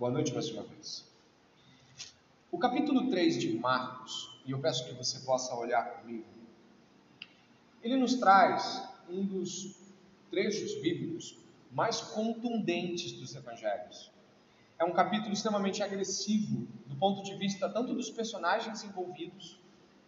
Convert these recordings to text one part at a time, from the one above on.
Boa noite mais uma vez. O capítulo 3 de Marcos, e eu peço que você possa olhar comigo, ele nos traz um dos trechos bíblicos mais contundentes dos evangelhos. É um capítulo extremamente agressivo do ponto de vista tanto dos personagens envolvidos,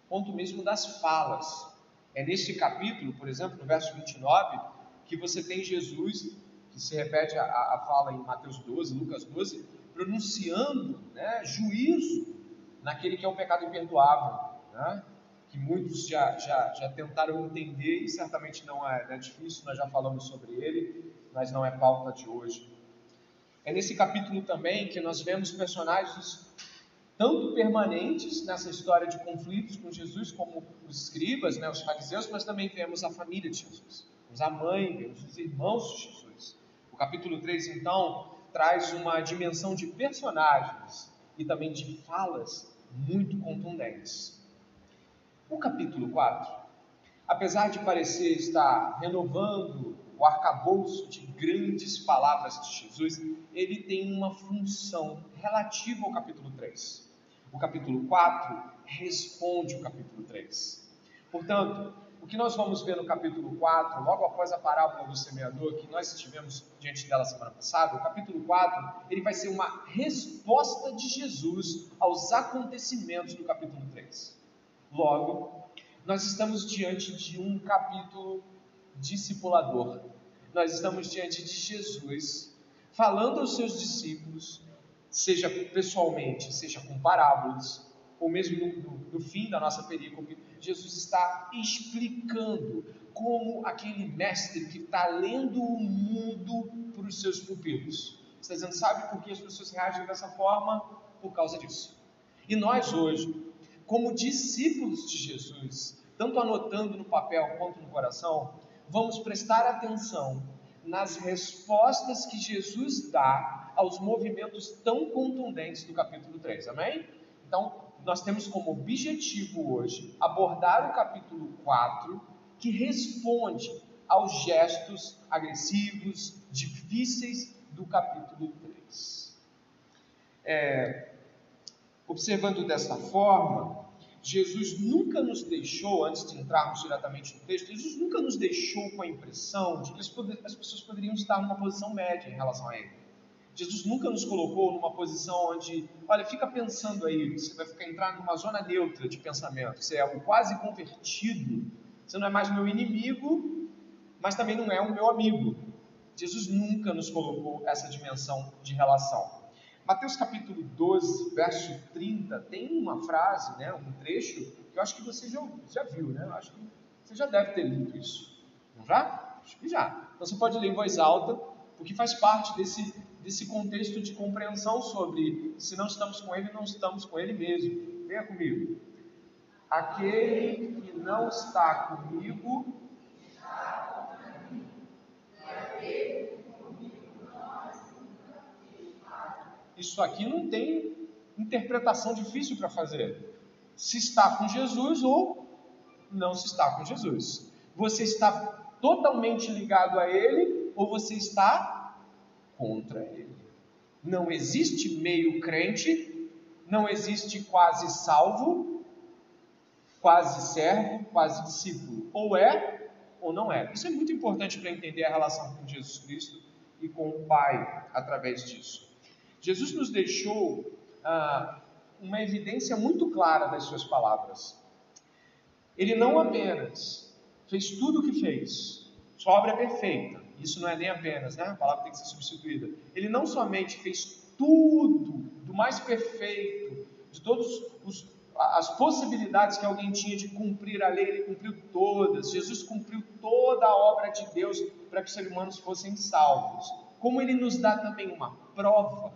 quanto mesmo das falas. É neste capítulo, por exemplo, no verso 29, que você tem Jesus, que se repete a, a fala em Mateus 12, Lucas 12, pronunciando né, juízo naquele que é o pecado imperdoável, né? que muitos já, já, já tentaram entender e certamente não é, é difícil, nós já falamos sobre ele, mas não é pauta de hoje. É nesse capítulo também que nós vemos personagens tanto permanentes nessa história de conflitos com Jesus, como os escribas, né, os fariseus, mas também vemos a família de Jesus, a mãe, os irmãos de Jesus. O capítulo 3, então, traz uma dimensão de personagens e também de falas muito contundentes. O capítulo 4, apesar de parecer estar renovando o arcabouço de grandes palavras de Jesus, ele tem uma função relativa ao capítulo 3. O capítulo 4 responde o capítulo 3. Portanto, o que nós vamos ver no capítulo 4, logo após a parábola do semeador, que nós estivemos diante dela semana passada, o capítulo 4, ele vai ser uma resposta de Jesus aos acontecimentos do capítulo 3. Logo, nós estamos diante de um capítulo discipulador. Nós estamos diante de Jesus falando aos seus discípulos, seja pessoalmente, seja com parábolas, ou mesmo no, no, no fim da nossa perícope, Jesus está explicando como aquele mestre que está lendo o mundo para os seus pupilos. Está dizendo, sabe por que as pessoas reagem dessa forma? Por causa disso. E nós hoje, como discípulos de Jesus, tanto anotando no papel quanto no coração, vamos prestar atenção nas respostas que Jesus dá aos movimentos tão contundentes do capítulo 3. Amém? Então, nós temos como objetivo hoje abordar o capítulo 4, que responde aos gestos agressivos, difíceis do capítulo 3. É, observando dessa forma, Jesus nunca nos deixou, antes de entrarmos diretamente no texto, Jesus nunca nos deixou com a impressão de que as pessoas poderiam estar numa posição média em relação a Ele. Jesus nunca nos colocou numa posição onde, olha, fica pensando aí, você vai ficar entrar numa zona neutra de pensamento, você é o quase convertido, você não é mais meu inimigo, mas também não é o meu amigo. Jesus nunca nos colocou essa dimensão de relação. Mateus capítulo 12, verso 30, tem uma frase, né, um trecho, que eu acho que você já, já viu, né? Eu acho que você já deve ter lido isso. Não já? Acho que já. Então você pode ler em voz alta, porque faz parte desse desse contexto de compreensão sobre se não estamos com Ele, não estamos com Ele mesmo. Venha comigo. Aquele que não está comigo. Isso aqui não tem interpretação difícil para fazer. Se está com Jesus ou não se está com Jesus. Você está totalmente ligado a Ele ou você está contra ele. Não existe meio crente, não existe quase salvo, quase servo, quase discípulo. Ou é ou não é. Isso é muito importante para entender a relação com Jesus Cristo e com o Pai através disso. Jesus nos deixou ah, uma evidência muito clara das suas palavras. Ele não apenas fez tudo o que fez, sua obra é perfeita, isso não é nem apenas, né? A palavra tem que ser substituída. Ele não somente fez tudo do mais perfeito, de todas as possibilidades que alguém tinha de cumprir a lei, ele cumpriu todas. Jesus cumpriu toda a obra de Deus para que os seres humanos fossem salvos. Como ele nos dá também uma prova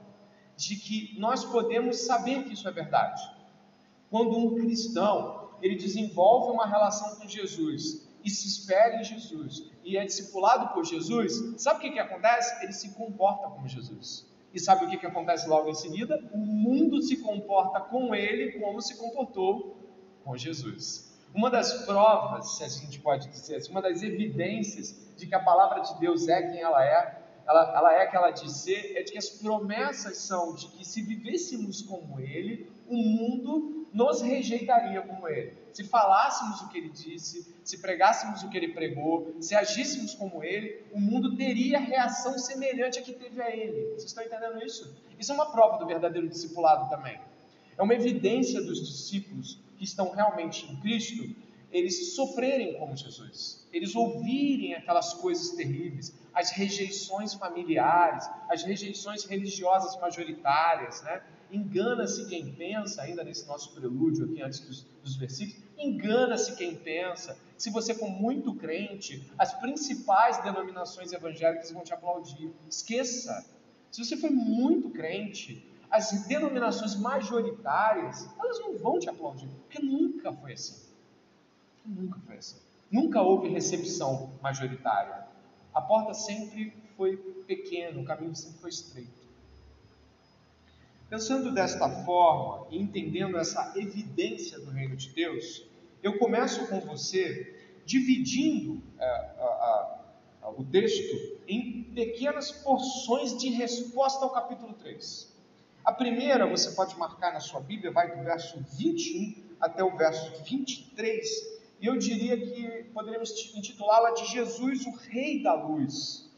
de que nós podemos saber que isso é verdade. Quando um cristão ele desenvolve uma relação com Jesus e se espera em Jesus e é discipulado por Jesus, sabe o que, que acontece? Ele se comporta como Jesus. E sabe o que, que acontece logo em seguida? O mundo se comporta com ele como se comportou com Jesus. Uma das provas, se a gente pode dizer assim, uma das evidências de que a palavra de Deus é quem ela é, ela, ela é aquela de ser, é de que as promessas são de que se vivêssemos como Ele, o mundo nos rejeitaria como Ele. Se falássemos o que Ele disse, se pregássemos o que Ele pregou, se agíssemos como Ele, o mundo teria reação semelhante à que teve a Ele. Vocês estão entendendo isso? Isso é uma prova do verdadeiro discipulado também. É uma evidência dos discípulos que estão realmente em Cristo, eles sofrerem como Jesus, eles ouvirem aquelas coisas terríveis, as rejeições familiares, as rejeições religiosas majoritárias, né? Engana-se quem pensa, ainda nesse nosso prelúdio aqui antes dos, dos versículos, engana-se quem pensa. Se você for muito crente, as principais denominações evangélicas vão te aplaudir. Esqueça. Se você for muito crente, as denominações majoritárias, elas não vão te aplaudir, porque nunca foi assim. Nunca foi assim. Nunca houve recepção majoritária. A porta sempre foi pequena, o caminho sempre foi estreito. Pensando desta forma e entendendo essa evidência do reino de Deus, eu começo com você dividindo é, a, a, o texto em pequenas porções de resposta ao capítulo 3. A primeira você pode marcar na sua Bíblia, vai do verso 21 até o verso 23, e eu diria que poderíamos intitulá-la de Jesus, o Rei da Luz,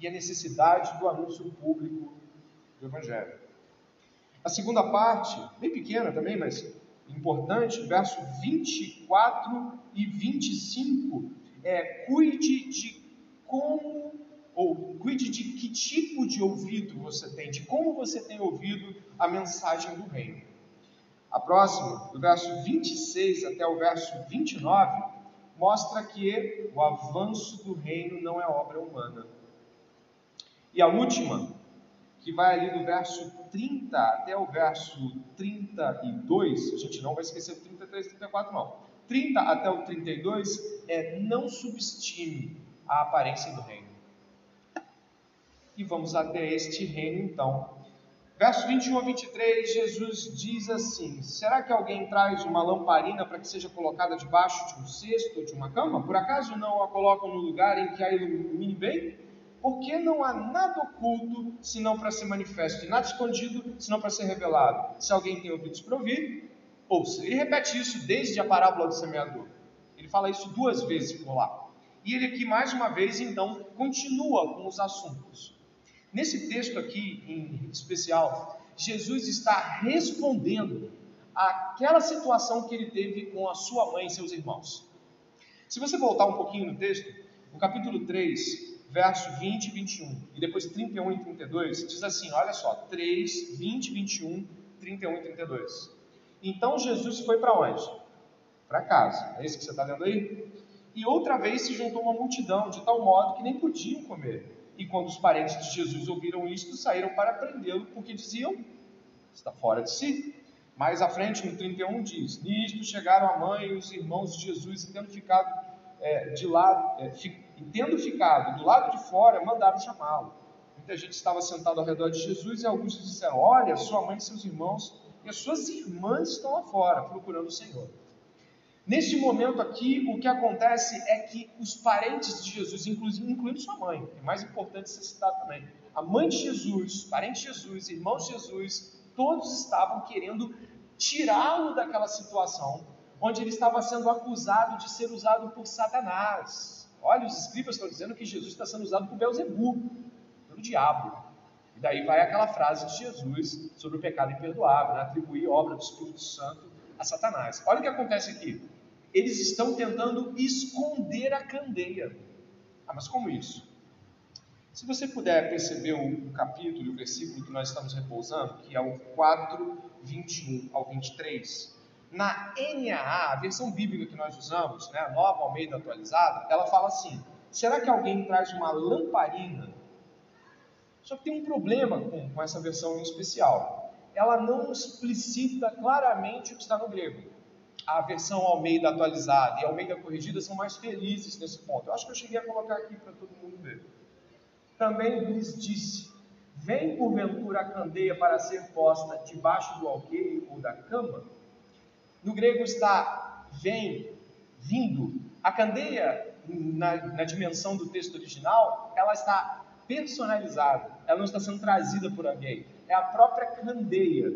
e a necessidade do anúncio público do Evangelho. A segunda parte, bem pequena também, mas importante, verso 24 e 25, é cuide de como, ou cuide de que tipo de ouvido você tem, de como você tem ouvido a mensagem do reino. A próxima, do verso 26 até o verso 29, mostra que o avanço do reino não é obra humana. E a última, que vai ali do verso 30 até o verso 32, a gente não vai esquecer o 33 e 34 não. 30 até o 32 é não subestime a aparência do reino. E vamos até este reino então. Verso 21 a 23, Jesus diz assim: Será que alguém traz uma lamparina para que seja colocada debaixo de um cesto ou de uma cama? Por acaso não a colocam no lugar em que a ilumine bem? Porque não há nada oculto senão para ser manifesto, e nada escondido senão para ser revelado. Se alguém tem ouvidos para ouvir, ouça. Ele repete isso desde a parábola do semeador. Ele fala isso duas vezes por lá. E ele aqui, mais uma vez, então, continua com os assuntos. Nesse texto aqui, em especial, Jesus está respondendo àquela situação que ele teve com a sua mãe e seus irmãos. Se você voltar um pouquinho no texto, no capítulo 3, verso 20 e 21, e depois 31 e 32, diz assim: olha só, 3, 20, 21, 31 e 32. Então Jesus foi para onde? Para casa. É isso que você está lendo aí? E outra vez se juntou uma multidão, de tal modo que nem podiam comer. E quando os parentes de Jesus ouviram isto, saíram para prendê-lo, porque diziam: está fora de si. Mais à frente, no 31, diz: Nisto chegaram a mãe e os irmãos de Jesus, e tendo ficado é, de lado, é, e tendo ficado do lado de fora, mandaram chamá-lo. Muita gente estava sentada ao redor de Jesus e alguns disseram: Olha, sua mãe e seus irmãos e as suas irmãs estão lá fora procurando o Senhor. Neste momento aqui, o que acontece é que os parentes de Jesus, incluindo sua mãe, é mais importante ser citado também, a mãe de Jesus, parentes de Jesus, irmãos de Jesus, todos estavam querendo tirá-lo daquela situação onde ele estava sendo acusado de ser usado por Satanás. Olha, os escribas estão dizendo que Jesus está sendo usado por Belzebu, pelo diabo. E daí vai aquela frase de Jesus sobre o pecado imperdoável, né? atribuir obra do Espírito Santo a Satanás. Olha o que acontece aqui. Eles estão tentando esconder a candeia. Ah, mas como isso? Se você puder perceber o, capítulo e o versículo que nós estamos repousando, que é o 4, 21 ao 23, na NAA, a versão bíblica que nós usamos, né, nova Almeida atualizada, ela fala assim: será que alguém traz uma lamparina? Só que tem um problema com, com essa versão em especial. Ela não explicita claramente o que está no grego. A versão Almeida atualizada e Almeida corrigida são mais felizes nesse ponto. Eu acho que eu cheguei a colocar aqui para todo mundo ver. Também lhes disse: Vem porventura a candeia para ser posta debaixo do alqueire ou da cama? No grego está vem, vindo. A candeia, na, na dimensão do texto original, ela está personalizada, ela não está sendo trazida por alguém, é a própria candeia.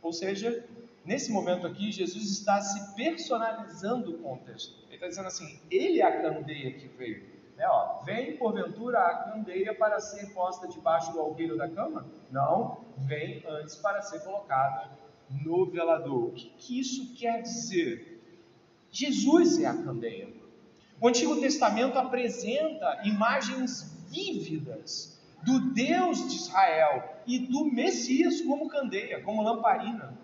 Ou seja, nesse momento aqui, Jesus está se personalizando o contexto. Ele está dizendo assim: Ele é a candeia que veio. Né, ó, vem porventura a candeia para ser posta debaixo do alqueiro da cama? Não, vem antes para ser colocada no velador. O que, que isso quer dizer? Jesus é a candeia. O Antigo Testamento apresenta imagens vívidas do Deus de Israel e do Messias como candeia, como lamparina.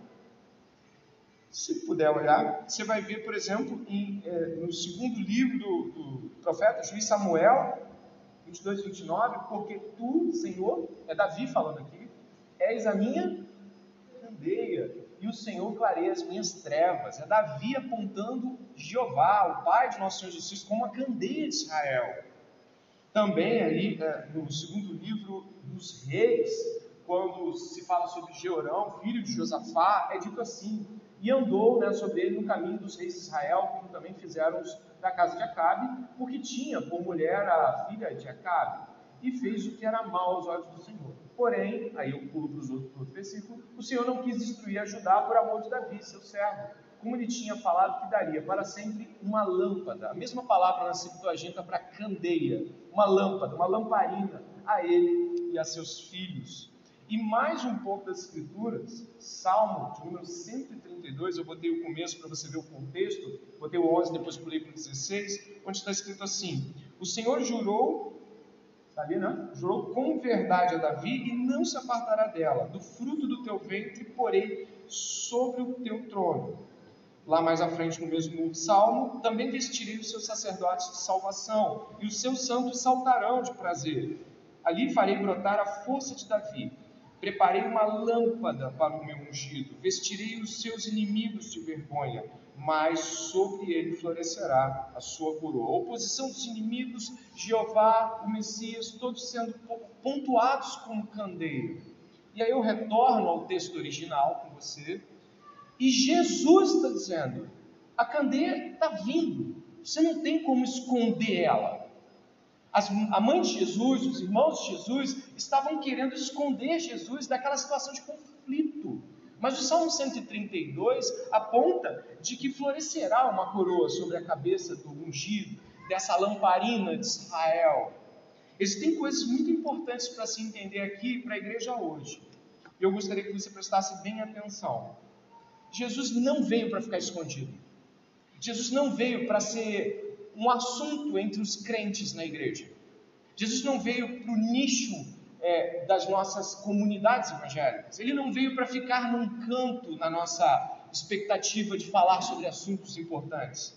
Se puder olhar, você vai ver, por exemplo, em, é, no segundo livro do, do profeta juiz Samuel, 22, 29, porque tu, Senhor, é Davi falando aqui, és a minha e o Senhor clareia as minhas trevas. É Davi apontando Jeová, o Pai de nosso Senhor Jesus, como a candeia de Israel. Também ali é, no segundo livro dos reis, quando se fala sobre Jeorão, filho de Josafá, é dito assim, e andou né, sobre ele no caminho dos reis de Israel, como também fizeram os da casa de Acabe, porque tinha por mulher a filha de Acabe, e fez o que era mal aos olhos do Senhor. Porém, aí eu pulo para os outros outro versículo, o Senhor não quis destruir a Judá por amor de Davi, seu servo, como ele tinha falado que daria para sempre uma lâmpada. A mesma palavra na Septuaginta para candeia, uma lâmpada, uma lamparina a ele e a seus filhos. E mais um pouco das Escrituras, Salmo de número 132, eu botei o começo para você ver o contexto, botei o 11, depois pulei para o 16, onde está escrito assim: O Senhor jurou, está ali, né? Jurou com verdade a Davi e não se apartará dela. Do fruto do teu ventre porei sobre o teu trono. Lá mais à frente, no mesmo salmo, também vestirei os seus sacerdotes de salvação, e os seus santos saltarão de prazer. Ali farei brotar a força de Davi Preparei uma lâmpada para o meu ungido, vestirei os seus inimigos de vergonha, mas sobre ele florescerá a sua coroa. A oposição dos inimigos, Jeová, o Messias, todos sendo pontuados como candeia. E aí eu retorno ao texto original com você, e Jesus está dizendo: a candeia está vindo, você não tem como esconder ela. As, a mãe de Jesus, os irmãos de Jesus, estavam querendo esconder Jesus daquela situação de conflito. Mas o Salmo 132 aponta de que florescerá uma coroa sobre a cabeça do ungido, dessa lamparina de Israel. Existem coisas muito importantes para se entender aqui para a igreja hoje. Eu gostaria que você prestasse bem atenção. Jesus não veio para ficar escondido. Jesus não veio para ser um assunto entre os crentes na igreja. Jesus não veio para o nicho é, das nossas comunidades evangélicas. Ele não veio para ficar num canto na nossa expectativa de falar sobre assuntos importantes.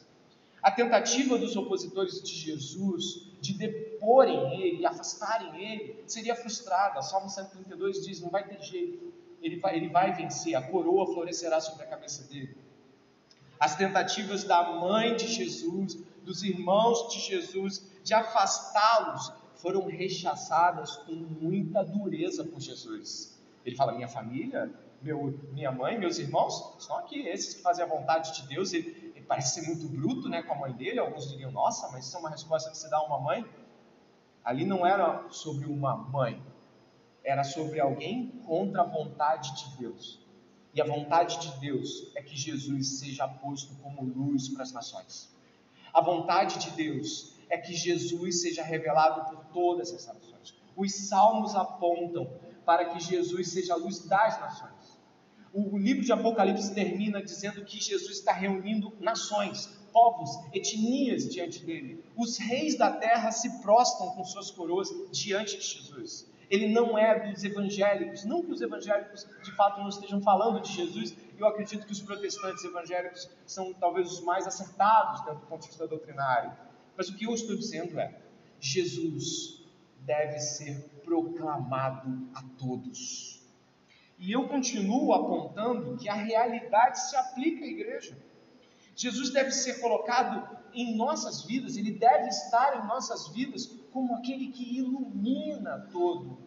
A tentativa dos opositores de Jesus de deporem ele, afastarem ele, seria frustrada. Salmo 132 diz: não vai ter jeito, ele vai, ele vai vencer, a coroa florescerá sobre a cabeça dele. As tentativas da mãe de Jesus dos irmãos de Jesus, de afastá-los, foram rechaçadas com muita dureza por Jesus. Ele fala: Minha família, meu, minha mãe, meus irmãos, estão aqui, esses que fazem a vontade de Deus. Ele, ele, parece ser muito bruto né, com a mãe dele. Alguns diriam: Nossa, mas isso é uma resposta que você dá a uma mãe. Ali não era sobre uma mãe, era sobre alguém contra a vontade de Deus. E a vontade de Deus é que Jesus seja posto como luz para as nações. A vontade de Deus é que Jesus seja revelado por todas as nações. Os salmos apontam para que Jesus seja a luz das nações. O livro de Apocalipse termina dizendo que Jesus está reunindo nações, povos, etnias diante dele. Os reis da terra se prostram com suas coroas diante de Jesus. Ele não é dos evangélicos, não que os evangélicos de fato não estejam falando de Jesus, eu acredito que os protestantes evangélicos são talvez os mais acertados dentro do ponto de vista doutrinário. Mas o que eu estou dizendo é: Jesus deve ser proclamado a todos. E eu continuo apontando que a realidade se aplica à igreja. Jesus deve ser colocado em nossas vidas, ele deve estar em nossas vidas como aquele que ilumina todo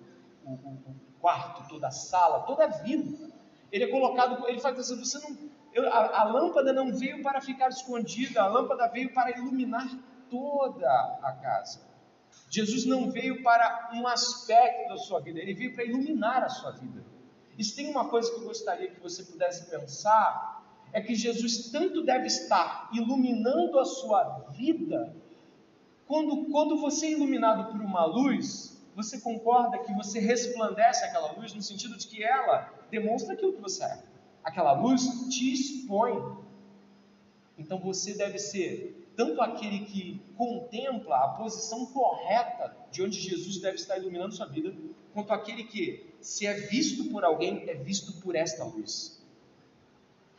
o, o, quarto, toda a sala, toda a vida. Ele é colocado, ele faz assim, você não, eu, a, a lâmpada não veio para ficar escondida, a lâmpada veio para iluminar toda a casa. Jesus não veio para um aspecto da sua vida, ele veio para iluminar a sua vida. E se tem uma coisa que eu gostaria que você pudesse pensar, é que Jesus tanto deve estar iluminando a sua vida, quando, quando você é iluminado por uma luz, você concorda que você resplandece aquela luz no sentido de que ela demonstra aquilo que você é. Aquela luz te expõe. Então você deve ser tanto aquele que contempla a posição correta de onde Jesus deve estar iluminando sua vida, quanto aquele que, se é visto por alguém, é visto por esta luz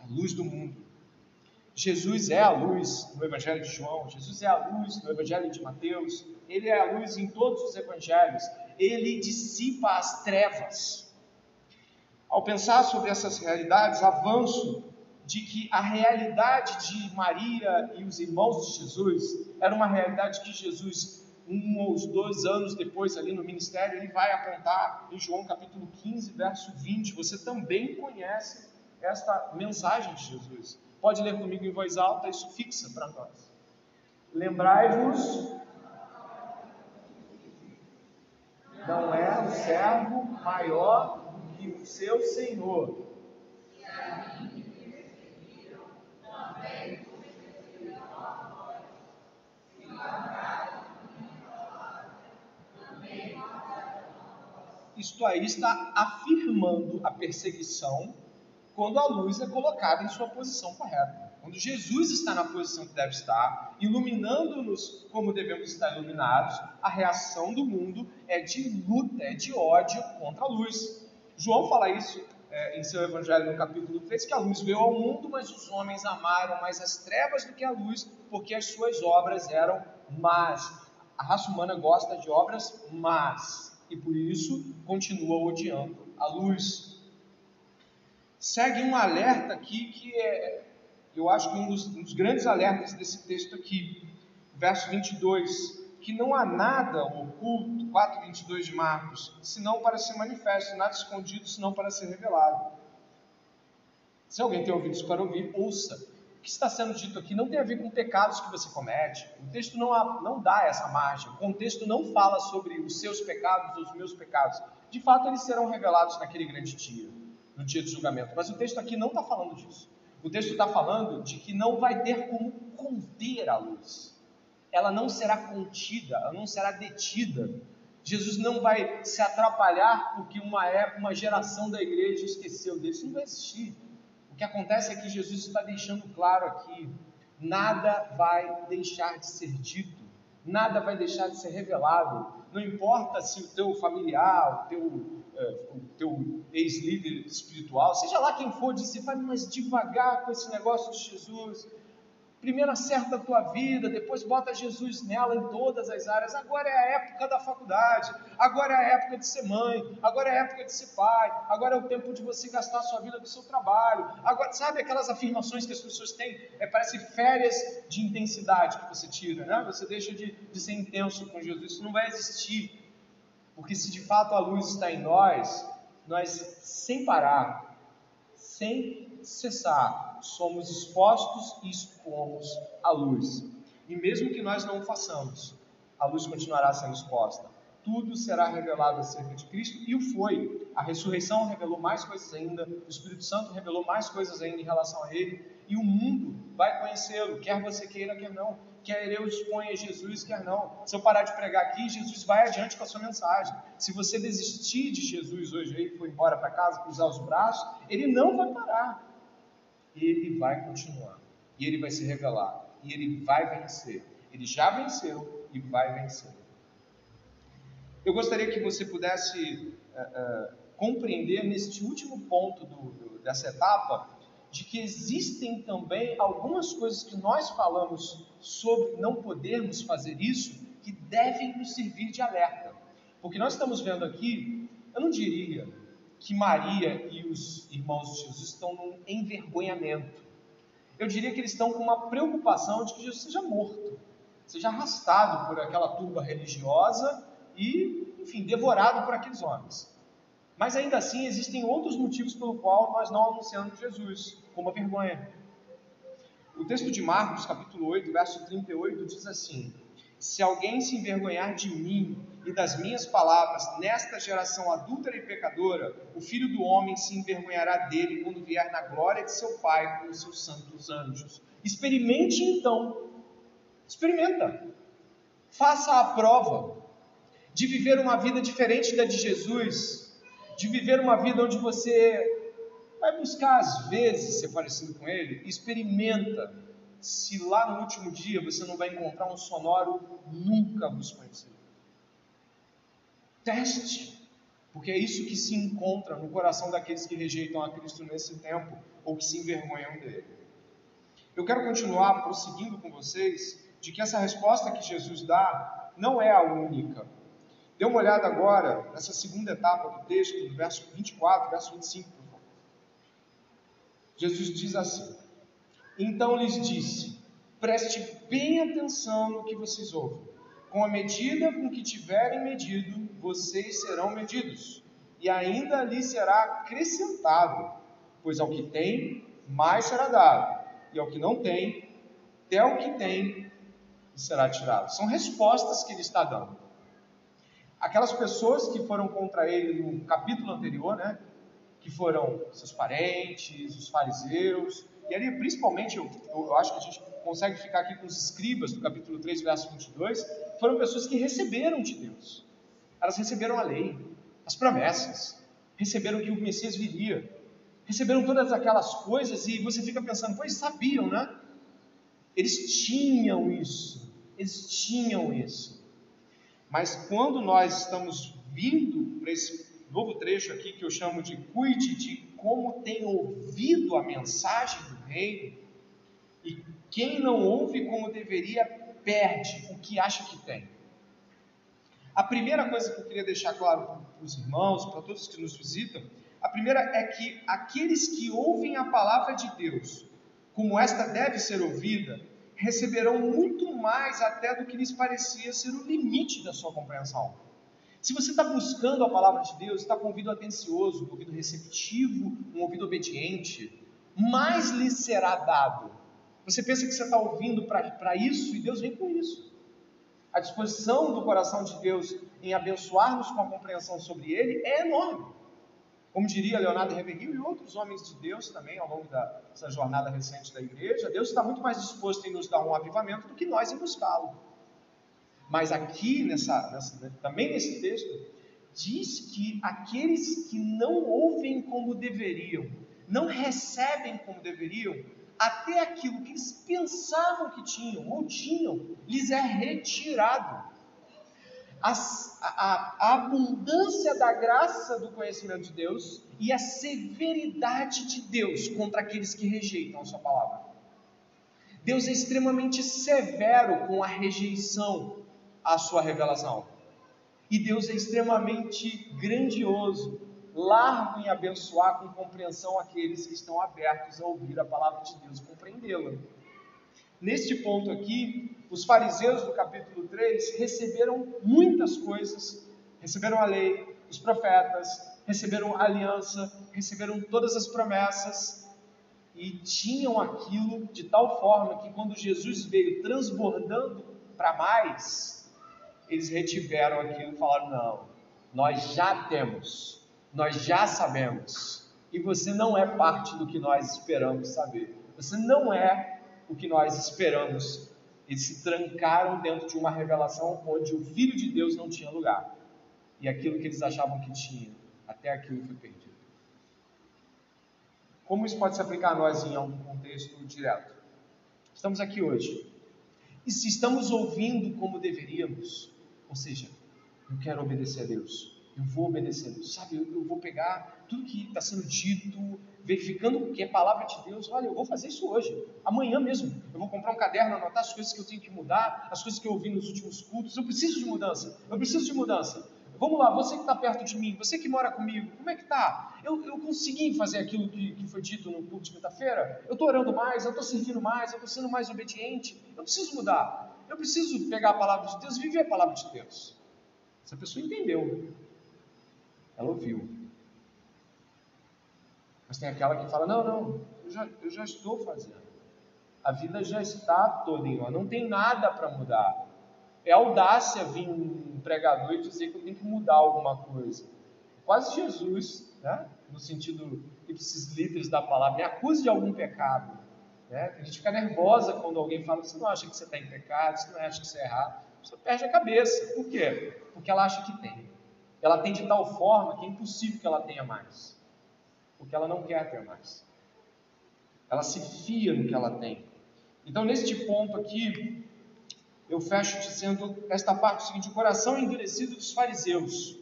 a luz do mundo. Jesus é a luz no Evangelho de João, Jesus é a luz no Evangelho de Mateus, ele é a luz em todos os evangelhos, ele dissipa as trevas. Ao pensar sobre essas realidades, avanço de que a realidade de Maria e os irmãos de Jesus era uma realidade que Jesus, um ou dois anos depois, ali no ministério, ele vai apontar em João capítulo 15, verso 20. Você também conhece esta mensagem de Jesus. Pode ler comigo em voz alta, isso fixa para nós. Lembrai-vos, não é o servo maior que o seu Senhor. Isto aí está afirmando a perseguição quando a luz é colocada em sua posição correta. Quando Jesus está na posição que deve estar, iluminando-nos como devemos estar iluminados, a reação do mundo é de luta, é de ódio contra a luz. João fala isso é, em seu Evangelho no capítulo 3, que a luz veio ao mundo, mas os homens amaram mais as trevas do que a luz, porque as suas obras eram más. A raça humana gosta de obras más e por isso continua odiando a luz segue um alerta aqui que é, eu acho que um dos, um dos grandes alertas desse texto aqui, verso 22, que não há nada oculto, 4:22 de Marcos, senão para ser manifesto, nada escondido, senão para ser revelado. Se alguém tem ouvidos para ouvir, ouça. Que está sendo dito aqui não tem a ver com pecados que você comete. O texto não, há, não dá essa margem. O contexto não fala sobre os seus pecados ou os meus pecados. De fato, eles serão revelados naquele grande dia no dia do julgamento. Mas o texto aqui não está falando disso. O texto está falando de que não vai ter como conter a luz. Ela não será contida, ela não será detida. Jesus não vai se atrapalhar porque uma época, uma geração da igreja esqueceu dele. Isso não vai existir. O que acontece é que Jesus está deixando claro aqui: nada vai deixar de ser dito, nada vai deixar de ser revelado. Não importa se o teu familiar, o teu o teu ex-líder espiritual, seja lá quem for, disse, vai mais devagar com esse negócio de Jesus. Primeiro acerta a tua vida, depois bota Jesus nela em todas as áreas. Agora é a época da faculdade, agora é a época de ser mãe, agora é a época de ser pai, agora é o tempo de você gastar a sua vida com o seu trabalho. Agora, sabe aquelas afirmações que as pessoas têm? É, parece férias de intensidade que você tira, né? Você deixa de, de ser intenso com Jesus. Isso não vai existir. Porque se de fato a luz está em nós, nós sem parar, sem cessar, somos expostos e expomos a luz. E mesmo que nós não o façamos, a luz continuará sendo exposta. Tudo será revelado acerca de Cristo e o foi. A ressurreição revelou mais coisas ainda, o Espírito Santo revelou mais coisas ainda em relação a ele, e o mundo vai conhecê-lo, quer você queira, quer não quer eu exponha Jesus, quer não. Se eu parar de pregar aqui, Jesus vai adiante com a sua mensagem. Se você desistir de Jesus hoje aí, for embora para casa, cruzar os braços, ele não vai parar. Ele vai continuar. E ele vai se revelar. E ele vai vencer. Ele já venceu e vai vencer. Eu gostaria que você pudesse uh, uh, compreender neste último ponto do, do, dessa etapa de que existem também algumas coisas que nós falamos sobre não podermos fazer isso que devem nos servir de alerta. Porque nós estamos vendo aqui, eu não diria que Maria e os irmãos de Jesus estão num envergonhamento. Eu diria que eles estão com uma preocupação de que Jesus seja morto, seja arrastado por aquela turba religiosa e, enfim, devorado por aqueles homens. Mas ainda assim existem outros motivos pelo qual nós não anunciamos Jesus, como a vergonha. O texto de Marcos, capítulo 8, verso 38, diz assim: Se alguém se envergonhar de mim e das minhas palavras nesta geração adúltera e pecadora, o filho do homem se envergonhará dele quando vier na glória de seu Pai com os seus santos anjos. Experimente então, experimenta, faça a prova de viver uma vida diferente da de Jesus, de viver uma vida onde você vai buscar às vezes ser parecido com Ele, experimenta se lá no último dia você não vai encontrar um sonoro nunca vos conhecido. Teste, porque é isso que se encontra no coração daqueles que rejeitam a Cristo nesse tempo ou que se envergonham dele. Eu quero continuar prosseguindo com vocês de que essa resposta que Jesus dá não é a única. Dê uma olhada agora nessa segunda etapa do texto, do verso 24, verso 25, por favor. Jesus diz assim: Então lhes disse: Preste bem atenção no que vocês ouvem. Com a medida com que tiverem medido, vocês serão medidos, e ainda lhe será acrescentado, pois ao que tem, mais será dado, e ao que não tem, até o que tem, será tirado. São respostas que ele está dando. Aquelas pessoas que foram contra ele no capítulo anterior, né? Que foram seus parentes, os fariseus, e ali principalmente eu, eu acho que a gente consegue ficar aqui com os escribas do capítulo 3, verso 22, foram pessoas que receberam de Deus. Elas receberam a lei, as promessas, receberam que o Messias viria, receberam todas aquelas coisas e você fica pensando, pois sabiam, né? Eles tinham isso, eles tinham isso. Mas quando nós estamos vindo para esse novo trecho aqui que eu chamo de cuide de como tem ouvido a mensagem do reino, e quem não ouve como deveria perde o que acha que tem. A primeira coisa que eu queria deixar claro para os irmãos, para todos que nos visitam, a primeira é que aqueles que ouvem a palavra de Deus, como esta deve ser ouvida, receberão muito mais até do que lhes parecia ser o limite da sua compreensão. Se você está buscando a palavra de Deus, está com ouvido atencioso, um ouvido receptivo, um ouvido obediente, mais lhe será dado. Você pensa que você está ouvindo para isso e Deus vem com isso a disposição do coração de Deus em abençoar-nos com a compreensão sobre Ele é enorme. Como diria Leonardo Reveguil e outros homens de Deus também ao longo dessa jornada recente da igreja, Deus está muito mais disposto em nos dar um avivamento do que nós em buscá-lo. Mas aqui, nessa, nessa, também nesse texto, diz que aqueles que não ouvem como deveriam, não recebem como deveriam, até aquilo que eles pensavam que tinham ou tinham, lhes é retirado. As, a, a, abundância da graça do conhecimento de Deus e a severidade de Deus contra aqueles que rejeitam a sua palavra. Deus é extremamente severo com a rejeição à sua revelação. E Deus é extremamente grandioso largo em abençoar com compreensão aqueles que estão abertos a ouvir a palavra de Deus e compreendê-la. Neste ponto aqui, os fariseus do capítulo 3 receberam muitas coisas, receberam a lei, os profetas, receberam a aliança, receberam todas as promessas e tinham aquilo de tal forma que quando Jesus veio transbordando para mais, eles retiveram aquilo e falaram: não, nós já temos, nós já sabemos. E você não é parte do que nós esperamos saber. Você não é o que nós esperamos. Eles se trancaram dentro de uma revelação onde o Filho de Deus não tinha lugar. E aquilo que eles achavam que tinha, até aquilo foi perdido. Como isso pode se aplicar a nós em algum contexto direto? Estamos aqui hoje. E se estamos ouvindo como deveríamos, ou seja, eu quero obedecer a Deus, eu vou obedecendo, sabe? Eu, eu vou pegar tudo que está sendo dito, verificando que é palavra de Deus. Olha, eu vou fazer isso hoje, amanhã mesmo. Eu vou comprar um caderno, anotar as coisas que eu tenho que mudar, as coisas que eu ouvi nos últimos cultos. Eu preciso de mudança, eu preciso de mudança. Vamos lá, você que está perto de mim, você que mora comigo, como é que está? Eu, eu consegui fazer aquilo que, que foi dito no culto de quinta-feira? Eu estou orando mais, eu estou servindo mais, eu estou sendo mais obediente. Eu preciso mudar. Eu preciso pegar a palavra de Deus e viver a palavra de Deus. Essa pessoa entendeu. Ela ouviu. Mas tem aquela que fala: não, não, eu já, eu já estou fazendo. A vida já está toda em não tem nada para mudar. É audácia vir um pregador e dizer que eu tenho que mudar alguma coisa. Quase Jesus, né? no sentido ipsis líderes da palavra, me acuse de algum pecado. Né? A gente fica nervosa quando alguém fala, você não acha que você está em pecado, você não acha que você é errado. Você perde a cabeça. Por quê? Porque ela acha que tem. Ela tem de tal forma que é impossível que ela tenha mais. Porque ela não quer ter mais. Ela se fia no que ela tem. Então, neste ponto aqui, eu fecho dizendo esta parte seguinte: o coração endurecido dos fariseus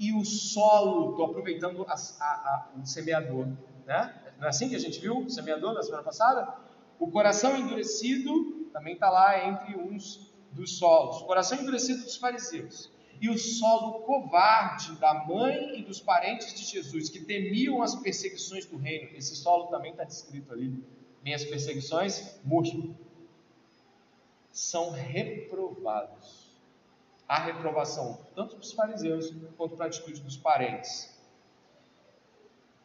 e o solo, estou aproveitando a, a, a, o semeador, né? Não é assim que a gente viu o semeador na semana passada? O coração endurecido também está lá entre uns dos solos. O coração endurecido dos fariseus e o solo covarde da mãe e dos parentes de Jesus, que temiam as perseguições do reino. Esse solo também está descrito ali. Minhas perseguições, murcho. São reprovados a reprovação, tanto dos fariseus quanto para a atitude dos parentes.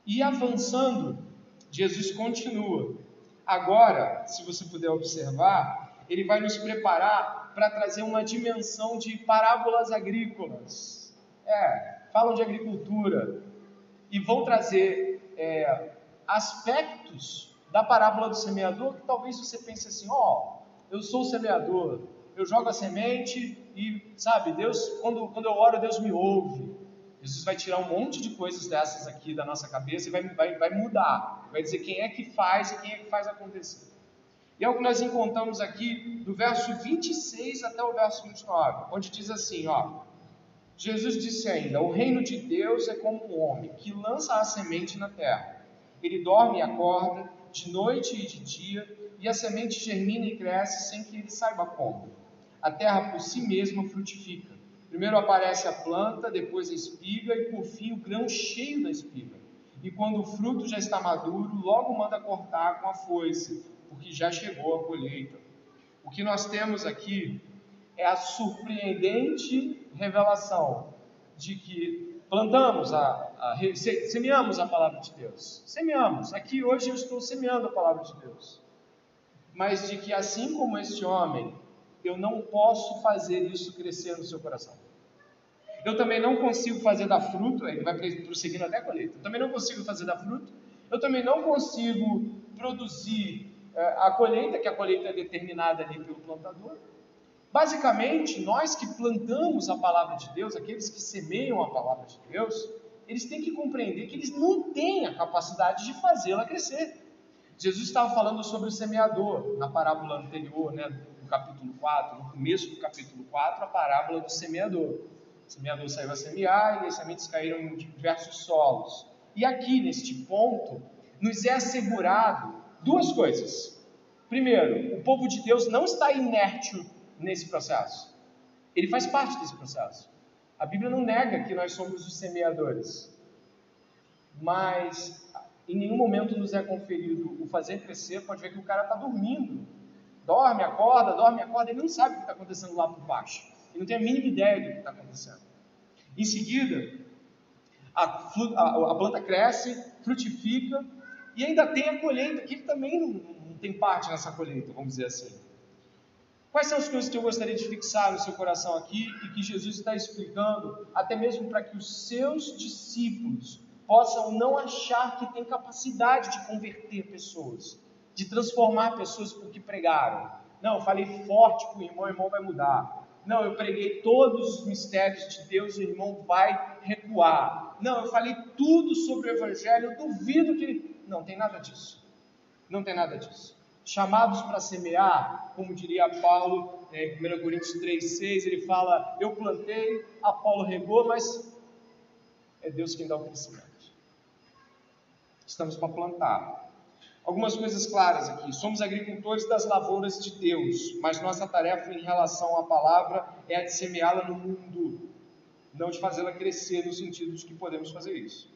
E avançando, Jesus continua. Agora, se você puder observar, ele vai nos preparar para trazer uma dimensão de parábolas agrícolas. É, falam de agricultura e vão trazer é, aspectos da parábola do semeador que talvez você pense assim: ó, oh, eu sou o semeador, eu jogo a semente e, sabe, Deus, quando, quando eu oro, Deus me ouve. Jesus vai tirar um monte de coisas dessas aqui da nossa cabeça e vai, vai, vai mudar. Vai dizer quem é que faz e quem é que faz acontecer. E é o que nós encontramos aqui do verso 26 até o verso 29, onde diz assim, ó. Jesus disse ainda: O reino de Deus é como um homem que lança a semente na terra. Ele dorme e acorda, de noite e de dia, e a semente germina e cresce sem que ele saiba como a terra por si mesma frutifica. Primeiro aparece a planta, depois a espiga e por fim o grão cheio da espiga. E quando o fruto já está maduro, logo manda cortar com a foice, porque já chegou a colheita. O que nós temos aqui é a surpreendente revelação de que plantamos a, a semeamos a palavra de Deus. Semeamos. Aqui hoje eu estou semeando a palavra de Deus. Mas de que assim como este homem eu não posso fazer isso crescer no seu coração. Eu também não consigo fazer da fruto, ele vai prosseguindo até a colheita. Eu também não consigo fazer da fruto. Eu também não consigo produzir é, a colheita, que a colheita é determinada ali pelo plantador. Basicamente, nós que plantamos a palavra de Deus, aqueles que semeiam a palavra de Deus, eles têm que compreender que eles não têm a capacidade de fazê-la crescer. Jesus estava falando sobre o semeador na parábola anterior, né, capítulo 4, no começo do capítulo 4, a parábola do semeador. O semeador saiu a semear e as sementes caíram em diversos solos. E aqui, neste ponto, nos é assegurado duas coisas. Primeiro, o povo de Deus não está inerte nesse processo. Ele faz parte desse processo. A Bíblia não nega que nós somos os semeadores. Mas em nenhum momento nos é conferido o fazer crescer. Pode ver que o cara está dormindo dorme, acorda, dorme, acorda, ele não sabe o que está acontecendo lá por baixo. Ele não tem a mínima ideia do que está acontecendo. Em seguida, a, a, a, planta cresce, frutifica e ainda tem a colheita, que ele também não, não tem parte nessa colheita, vamos dizer assim. Quais são as coisas que eu gostaria de fixar no seu coração aqui e que Jesus está explicando, até mesmo para que os seus discípulos possam não achar que tem capacidade de converter pessoas, de transformar pessoas porque pregaram. Não, eu falei forte para o irmão, o irmão vai mudar. Não, eu preguei todos os mistérios de Deus, o irmão vai recuar. Não, eu falei tudo sobre o Evangelho, eu duvido que. Não, tem nada disso. Não tem nada disso. Chamados para semear, como diria Paulo em 1 Coríntios 3,6, ele fala: Eu plantei, Apolo regou, mas é Deus quem dá o crescimento. Estamos para plantar, Algumas coisas claras aqui. Somos agricultores das lavouras de Deus, mas nossa tarefa em relação à palavra é a de semeá-la no mundo, não de fazê-la crescer no sentido de que podemos fazer isso.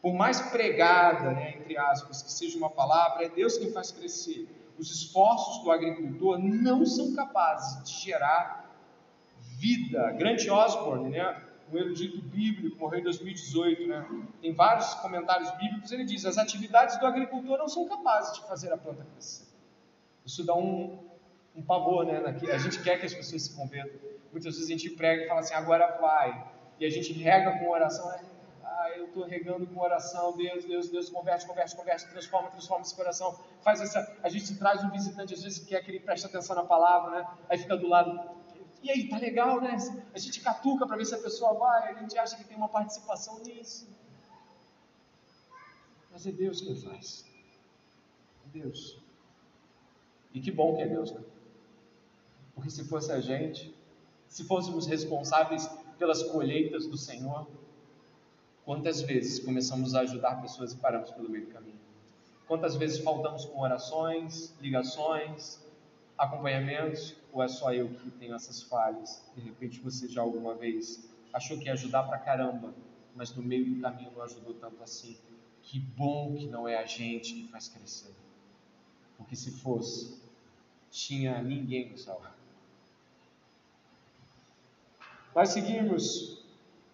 Por mais pregada, né, entre aspas, que seja uma palavra, é Deus quem faz crescer. Os esforços do agricultor não são capazes de gerar vida. Grant Osborne, né, um erudito bíblico, morreu em 2018, né? tem vários comentários bíblicos, ele diz, as atividades do agricultor não são capazes de fazer a planta crescer. Isso dá um, um pavor, né? A gente quer que as pessoas se convertam. Muitas vezes a gente prega e fala assim, agora vai. E a gente rega com oração, ah, eu estou regando com oração, Deus, Deus, Deus, converte, converte, converte, transforma, transforma esse coração. Faz essa. A gente traz um visitante, às vezes, que quer que ele preste atenção na palavra, né? Aí fica do lado. E aí, tá legal, né? A gente catuca para ver se a pessoa vai, a gente acha que tem uma participação nisso. Mas é Deus quem faz. É Deus. E que bom que é Deus, né? Porque se fosse a gente, se fôssemos responsáveis pelas colheitas do Senhor, quantas vezes começamos a ajudar pessoas e paramos pelo meio do caminho? Quantas vezes faltamos com orações, ligações, acompanhamentos, ou é só eu que tenho essas falhas? De repente você já alguma vez achou que ia ajudar pra caramba, mas no meio do caminho não ajudou tanto assim. Que bom que não é a gente que faz crescer. Porque se fosse, tinha ninguém no céu. Nós seguimos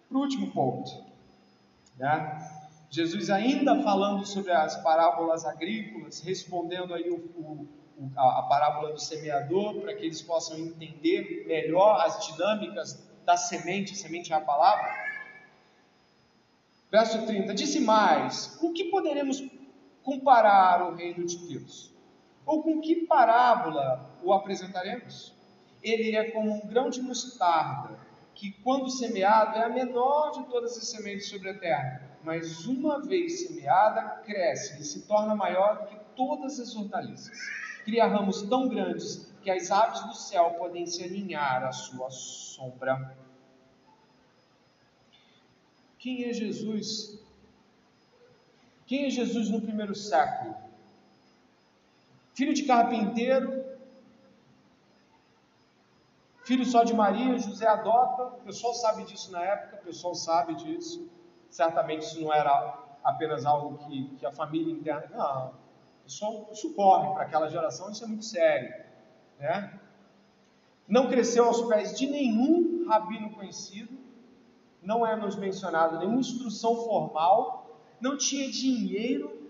para o último ponto. Né? Jesus ainda falando sobre as parábolas agrícolas, respondendo aí o, o, a, parábola do semeador, para que eles possam entender melhor as dinâmicas da semente, semente é a palavra. Verso 30, disse mais, com que poderemos comparar o reino de Deus? Ou com que parábola o apresentaremos? Ele é como um grão de mostarda, que quando semeado é a menor de todas as sementes sobre a terra, mas uma vez semeada, cresce e se torna maior do que todas as hortaliças. Cria ramos tão grandes que as aves do céu podem se aninhar à sua sombra. Quem é Jesus? Quem é Jesus no primeiro século? Filho de carpinteiro, Filho só de Maria, José adota, o pessoal sabe disso na época, o pessoal sabe disso. Certamente isso não era apenas algo que, que a família interna. Não, isso, isso corre para aquela geração, isso é muito sério. Né? Não cresceu aos pés de nenhum rabino conhecido, não é nos mencionado nenhuma instrução formal, não tinha dinheiro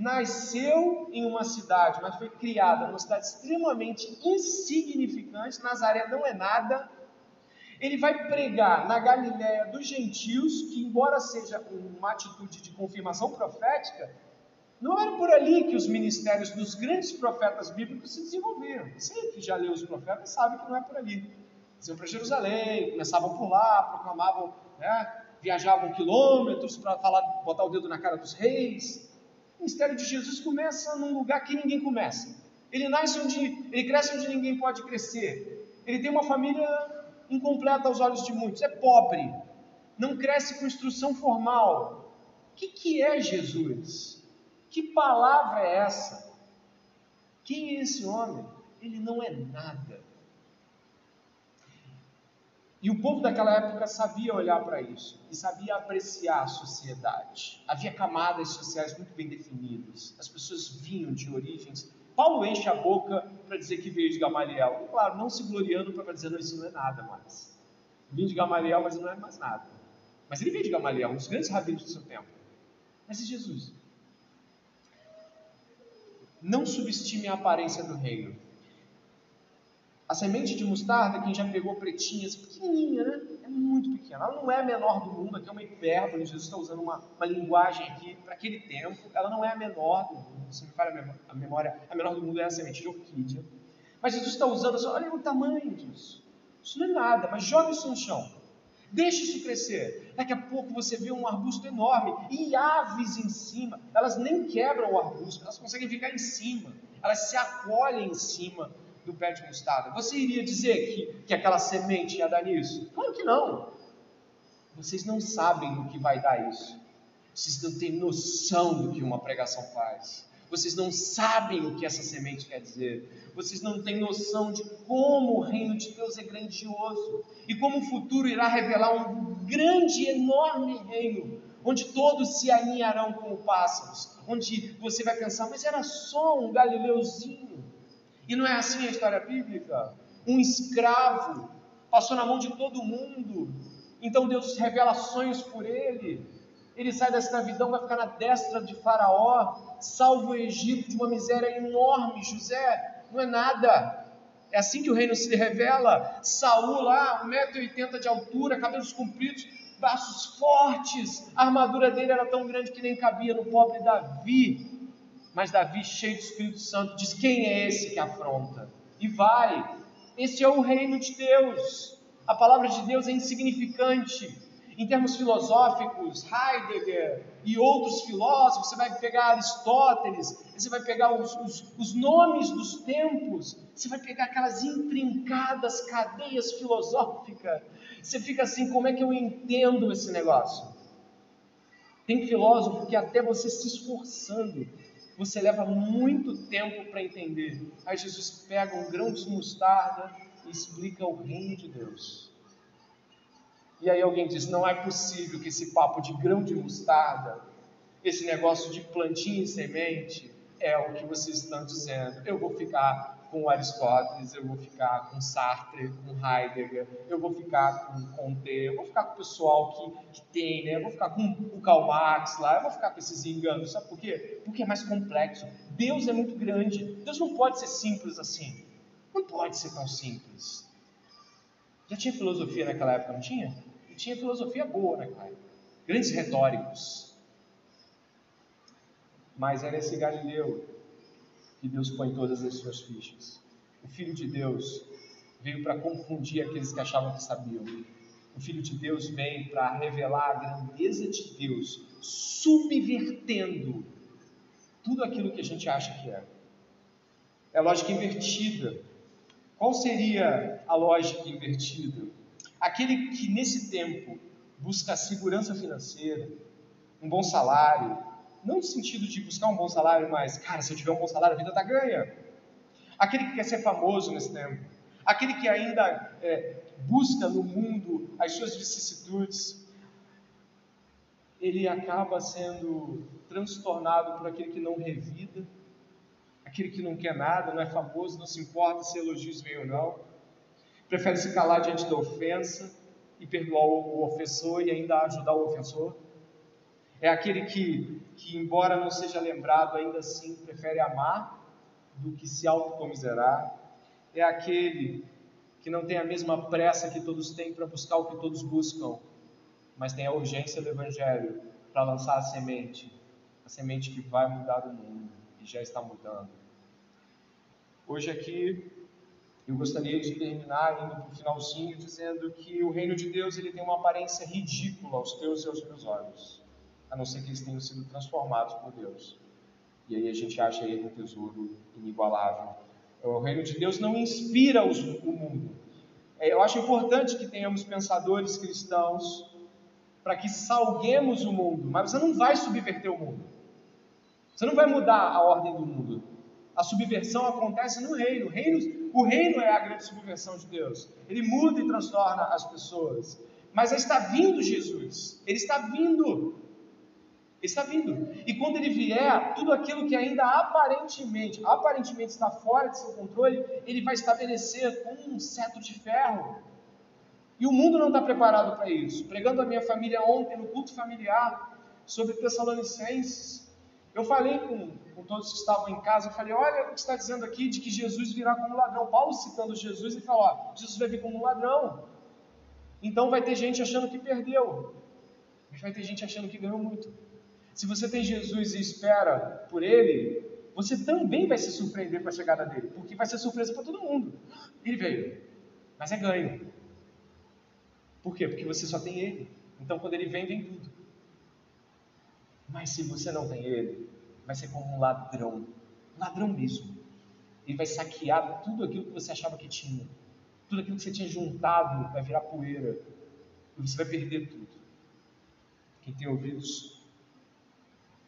nasceu em uma cidade, mas foi criada numa cidade extremamente insignificante, Nazaré não é nada. Ele vai pregar na Galiléia dos gentios, que embora seja uma atitude de confirmação profética, não era por ali que os ministérios dos grandes profetas bíblicos se desenvolveram. Você que já leu os profetas sabe que não é por ali. Eles iam para Jerusalém, começavam por lá, proclamavam, né, viajavam quilômetros para falar, botar o dedo na cara dos reis, o ministério de Jesus começa num lugar que ninguém começa. Ele nasce onde, ele cresce onde ninguém pode crescer. Ele tem uma família incompleta aos olhos de muitos, é pobre, não cresce com instrução formal. O que, que é Jesus? Que palavra é essa? Quem é esse homem? Ele não é nada. E o povo daquela época sabia olhar para isso e sabia apreciar a sociedade. Havia camadas sociais muito bem definidas. As pessoas vinham de origens. Paulo enche a boca para dizer que veio de Gamaliel. E, claro, não se gloriando para dizer, não, isso não é nada mais. Vim de Gamaliel, mas não é mais nada. Mas ele veio de Gamaliel, um dos grandes rabinos do seu tempo. Mas e Jesus? Não subestime a aparência do reino. A semente de mostarda, quem já pegou pretinhas, pequenininha, né? É muito pequena. Ela não é a menor do mundo, aqui é uma hipérbole, Jesus está usando uma, uma linguagem aqui para aquele tempo. Ela não é a menor do mundo, se me falha a memória, a menor do mundo é a semente de orquídea. Mas Jesus está usando, olha o tamanho disso. Isso não é nada, mas joga isso no chão. Deixe isso crescer. Daqui a pouco você vê um arbusto enorme e aves em cima. Elas nem quebram o arbusto, elas conseguem ficar em cima. Elas se acolhem em cima do pé de mostarda. Você iria dizer que, que aquela semente ia dar nisso? Claro que não. Vocês não sabem do que vai dar isso. Vocês não têm noção do que uma pregação faz. Vocês não sabem o que essa semente quer dizer. Vocês não têm noção de como o reino de Deus é grandioso e como o futuro irá revelar um grande, enorme reino, onde todos se alinharão como pássaros, onde você vai pensar, mas era só um galileuzinho. E não é assim a história bíblica. Um escravo passou na mão de todo mundo. Então Deus revela sonhos por ele. Ele sai da escravidão, vai ficar na destra de Faraó, salva o Egito de uma miséria enorme. José não é nada. É assim que o reino se revela. Saul lá, 1,80m de altura, cabelos compridos, braços fortes, a armadura dele era tão grande que nem cabia no pobre Davi. Mas Davi, cheio do Espírito Santo, diz: Quem é esse que afronta? E vai. Esse é o reino de Deus. A palavra de Deus é insignificante. Em termos filosóficos, Heidegger e outros filósofos, você vai pegar Aristóteles, você vai pegar os, os, os nomes dos tempos, você vai pegar aquelas intrincadas cadeias filosóficas. Você fica assim: como é que eu entendo esse negócio? Tem filósofo que até você se esforçando, você leva muito tempo para entender. Aí Jesus pega um grão de mostarda e explica o reino de Deus. E aí alguém diz: não é possível que esse papo de grão de mostarda, esse negócio de plantinha e semente, é o que vocês estão dizendo. Eu vou ficar com Aristóteles, eu vou ficar com Sartre, com Heidegger, eu vou ficar com Comte, eu vou ficar com o pessoal que, que tem, né? eu vou ficar com o Karl Marx lá, eu vou ficar com esses enganos, sabe por quê? Porque é mais complexo. Deus é muito grande, Deus não pode ser simples assim. Não pode ser tão simples. Já tinha filosofia naquela época, não tinha? Tinha filosofia boa naquela época. Grandes retóricos. Mas era esse Galileu que Deus põe todas as suas fichas. O Filho de Deus veio para confundir aqueles que achavam que sabiam. O Filho de Deus vem para revelar a grandeza de Deus, subvertendo tudo aquilo que a gente acha que é. É lógica invertida. Qual seria a lógica invertida? Aquele que nesse tempo busca segurança financeira, um bom salário, não no sentido de buscar um bom salário, mas, cara, se eu tiver um bom salário, a vida está ganha. Aquele que quer ser famoso nesse tempo, aquele que ainda é, busca no mundo as suas vicissitudes, ele acaba sendo transtornado por aquele que não revida, aquele que não quer nada, não é famoso, não se importa se elogios vêm ou não, prefere se calar diante da ofensa e perdoar o ofensor e ainda ajudar o ofensor. É aquele que, que, embora não seja lembrado, ainda assim prefere amar do que se autocomiserar. É aquele que não tem a mesma pressa que todos têm para buscar o que todos buscam, mas tem a urgência do Evangelho para lançar a semente, a semente que vai mudar o mundo e já está mudando. Hoje aqui eu gostaria de terminar indo para o finalzinho dizendo que o reino de Deus ele tem uma aparência ridícula aos teus e aos meus olhos, a não ser que eles tenham sido transformados por Deus. E aí a gente acha ele um tesouro inigualável. O reino de Deus não inspira os, o mundo. É, eu acho importante que tenhamos pensadores cristãos para que salguemos o mundo, mas você não vai subverter o mundo. Você não vai mudar a ordem do mundo. A subversão acontece no reino. O reino, o reino é a grande subversão de Deus. Ele muda e transtorna as pessoas. Mas está vindo Jesus. Ele está vindo. Ele está vindo. E quando ele vier, tudo aquilo que ainda aparentemente, aparentemente está fora de seu controle, ele vai estabelecer com um cetro de ferro. E o mundo não está preparado para isso. Pregando a minha família ontem no culto familiar sobre Tessalonicenses, eu falei com, com todos que estavam em casa, eu falei, olha o que está dizendo aqui de que Jesus virá como ladrão. Paulo citando Jesus e falou, ó, Jesus vai vir como ladrão. Então vai ter gente achando que perdeu, mas vai ter gente achando que ganhou muito. Se você tem Jesus e espera por Ele, você também vai se surpreender com a chegada dele, porque vai ser surpresa para todo mundo. Ele veio, mas é ganho. Por quê? Porque você só tem Ele. Então quando Ele vem, vem tudo. Mas se você não tem ele, vai ser como um ladrão, um ladrão mesmo. Ele vai saquear tudo aquilo que você achava que tinha, tudo aquilo que você tinha juntado vai virar poeira e você vai perder tudo. Quem tem ouvidos,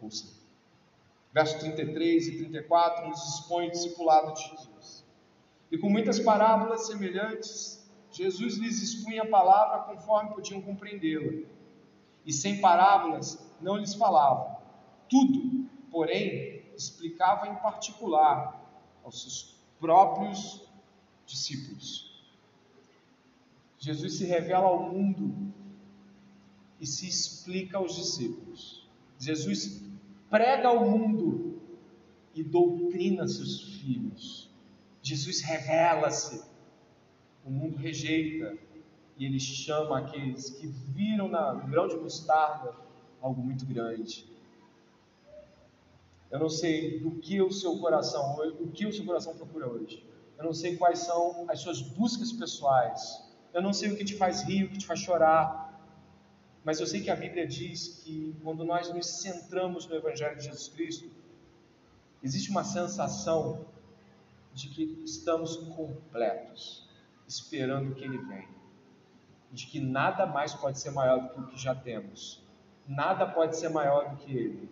ouça. Verso 33 e 34 nos expõe o discipulado de Jesus. E com muitas parábolas semelhantes, Jesus lhes expunha a palavra conforme podiam compreendê-la. E sem parábolas, não lhes falava. Tudo, porém, explicava em particular aos seus próprios discípulos. Jesus se revela ao mundo e se explica aos discípulos. Jesus prega ao mundo e doutrina seus filhos. Jesus revela-se, o mundo rejeita, e ele chama aqueles que viram na, grão de mostarda algo muito grande. Eu não sei do que o seu coração, o que o seu coração procura hoje. Eu não sei quais são as suas buscas pessoais. Eu não sei o que te faz rir, o que te faz chorar. Mas eu sei que a Bíblia diz que quando nós nos centramos no Evangelho de Jesus Cristo, existe uma sensação de que estamos completos, esperando que Ele venha. De que nada mais pode ser maior do que o que já temos. Nada pode ser maior do que Ele.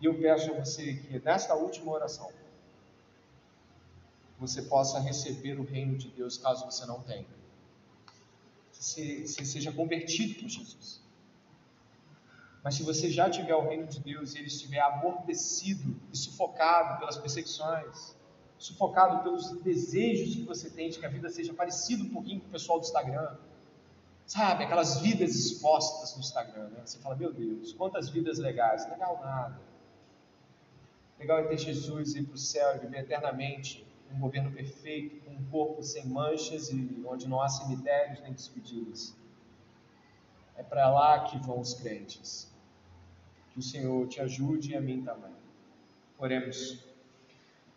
E eu peço a você que nesta última oração, você possa receber o reino de Deus caso você não tenha. Se você seja convertido por Jesus. Mas se você já tiver o reino de Deus e ele estiver amortecido e sufocado pelas perseguições, sufocado pelos desejos que você tem de que a vida seja parecida um pouquinho com o pessoal do Instagram, sabe, aquelas vidas expostas no Instagram, né? Você fala, meu Deus, quantas vidas legais, legal nada. Legal é ter Jesus ir para o céu e viver eternamente um governo perfeito, com um corpo sem manchas e onde não há cemitérios nem despedidas. É para lá que vão os crentes. Que o Senhor te ajude e a mim também. Oremos.